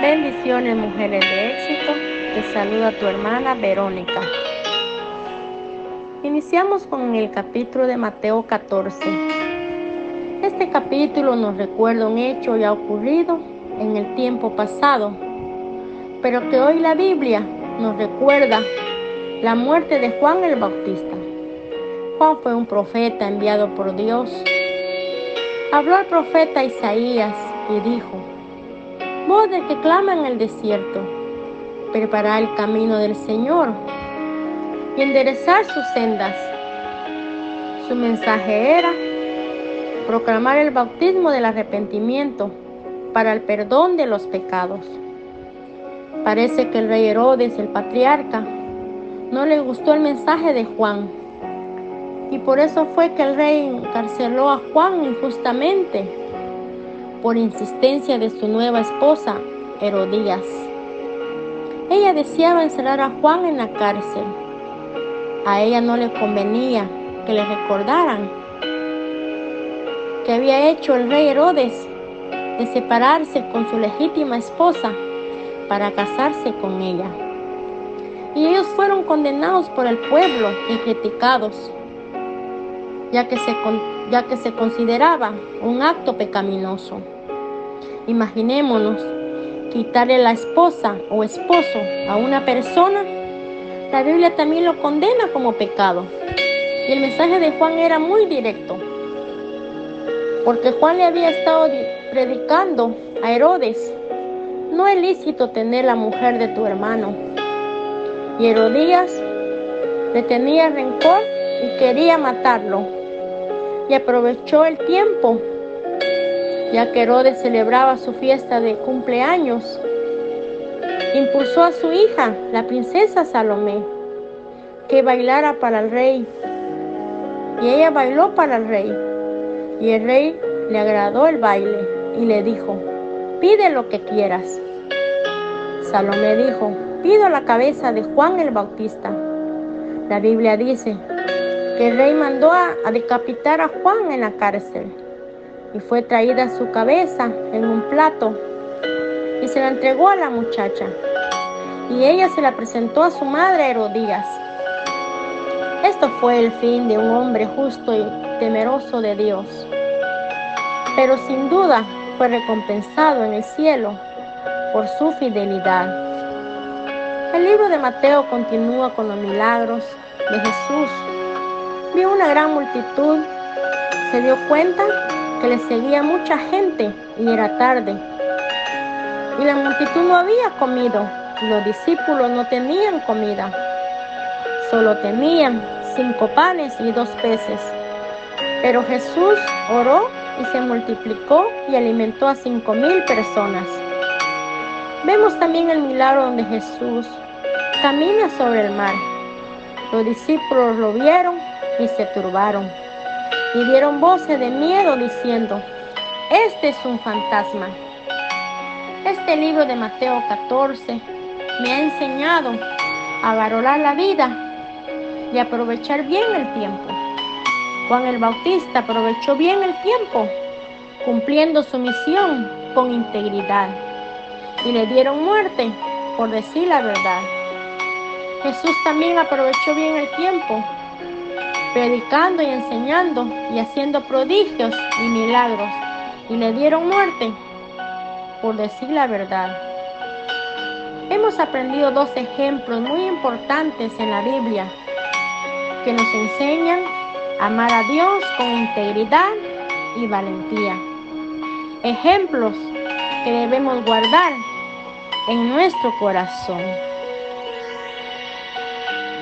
Bendiciones, mujeres de éxito. Te saluda tu hermana Verónica. Iniciamos con el capítulo de Mateo 14. Este capítulo nos recuerda un hecho ya ocurrido en el tiempo pasado, pero que hoy la Biblia nos recuerda la muerte de Juan el Bautista. Juan fue un profeta enviado por Dios. Habló al profeta Isaías y dijo, voz de que clama en el desierto, preparar el camino del Señor y enderezar sus sendas. Su mensaje era proclamar el bautismo del arrepentimiento para el perdón de los pecados. Parece que el rey Herodes, el patriarca, no le gustó el mensaje de Juan y por eso fue que el rey encarceló a Juan injustamente por insistencia de su nueva esposa, Herodías. Ella deseaba encerrar a Juan en la cárcel. A ella no le convenía que le recordaran que había hecho el rey Herodes de separarse con su legítima esposa para casarse con ella. Y ellos fueron condenados por el pueblo y criticados, ya que se, ya que se consideraba un acto pecaminoso. Imaginémonos quitarle la esposa o esposo a una persona. La Biblia también lo condena como pecado. Y el mensaje de Juan era muy directo. Porque Juan le había estado predicando a Herodes. No es lícito tener la mujer de tu hermano. Y Herodías le tenía rencor y quería matarlo. Y aprovechó el tiempo ya que Herodes celebraba su fiesta de cumpleaños, impulsó a su hija, la princesa Salomé, que bailara para el rey. Y ella bailó para el rey. Y el rey le agradó el baile y le dijo, pide lo que quieras. Salomé dijo, pido la cabeza de Juan el Bautista. La Biblia dice que el rey mandó a, decapitar a Juan en la cárcel y fue traída su cabeza en un plato y se la entregó a la muchacha y ella se la presentó a su madre Herodías. Esto fue el fin de un hombre justo y temeroso de Dios, pero sin duda fue recompensado en el cielo por su fidelidad. El libro de Mateo continúa con los milagros de Jesús. Vio una gran multitud, se dio cuenta que le seguía mucha gente y era tarde. Y la multitud no había comido y los discípulos no tenían comida. Solo tenían cinco panes y dos peces. Pero Jesús oró y se multiplicó y alimentó a cinco mil personas. Vemos también el milagro donde Jesús camina sobre el mar. Los discípulos lo vieron y se turbaron y dieron voces de miedo diciendo, este es un fantasma. Este libro de Mateo 14 me ha enseñado a valorar la vida y aprovechar bien el tiempo. Juan el Bautista aprovechó bien el tiempo, cumpliendo su misión con integridad, y le dieron muerte por decir la verdad. Jesús también aprovechó bien el tiempo predicando y enseñando y haciendo prodigios y milagros, y le dieron muerte por decir la verdad. Hemos aprendido dos ejemplos muy importantes en la Biblia que nos enseñan a amar a Dios con integridad y valentía. Ejemplos que debemos guardar en nuestro corazón.